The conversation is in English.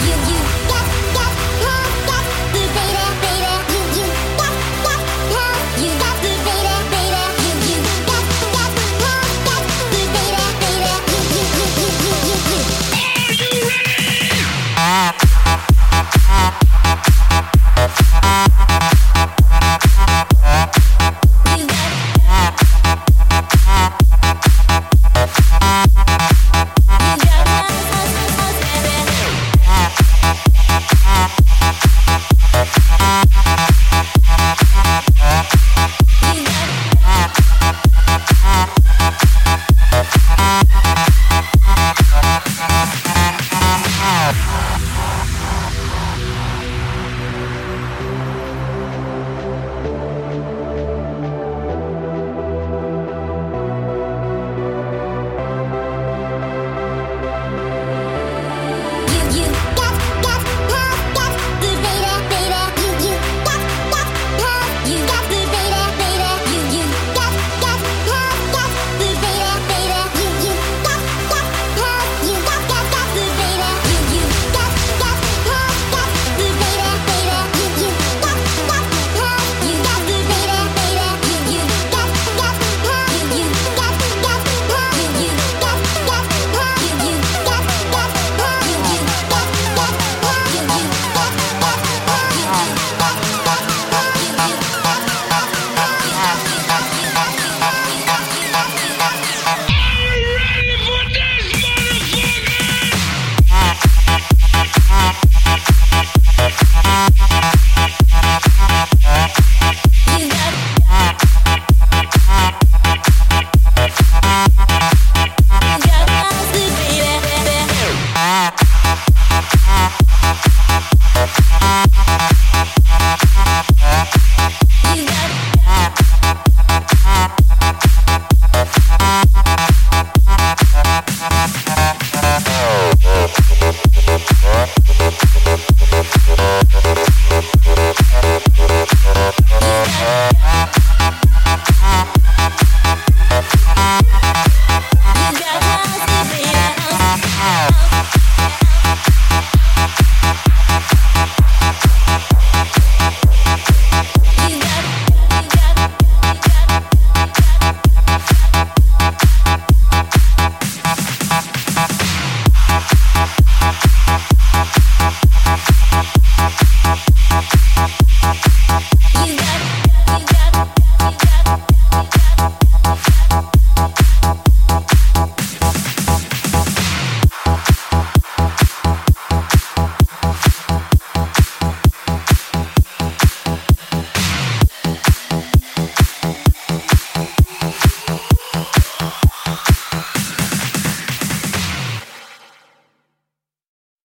You.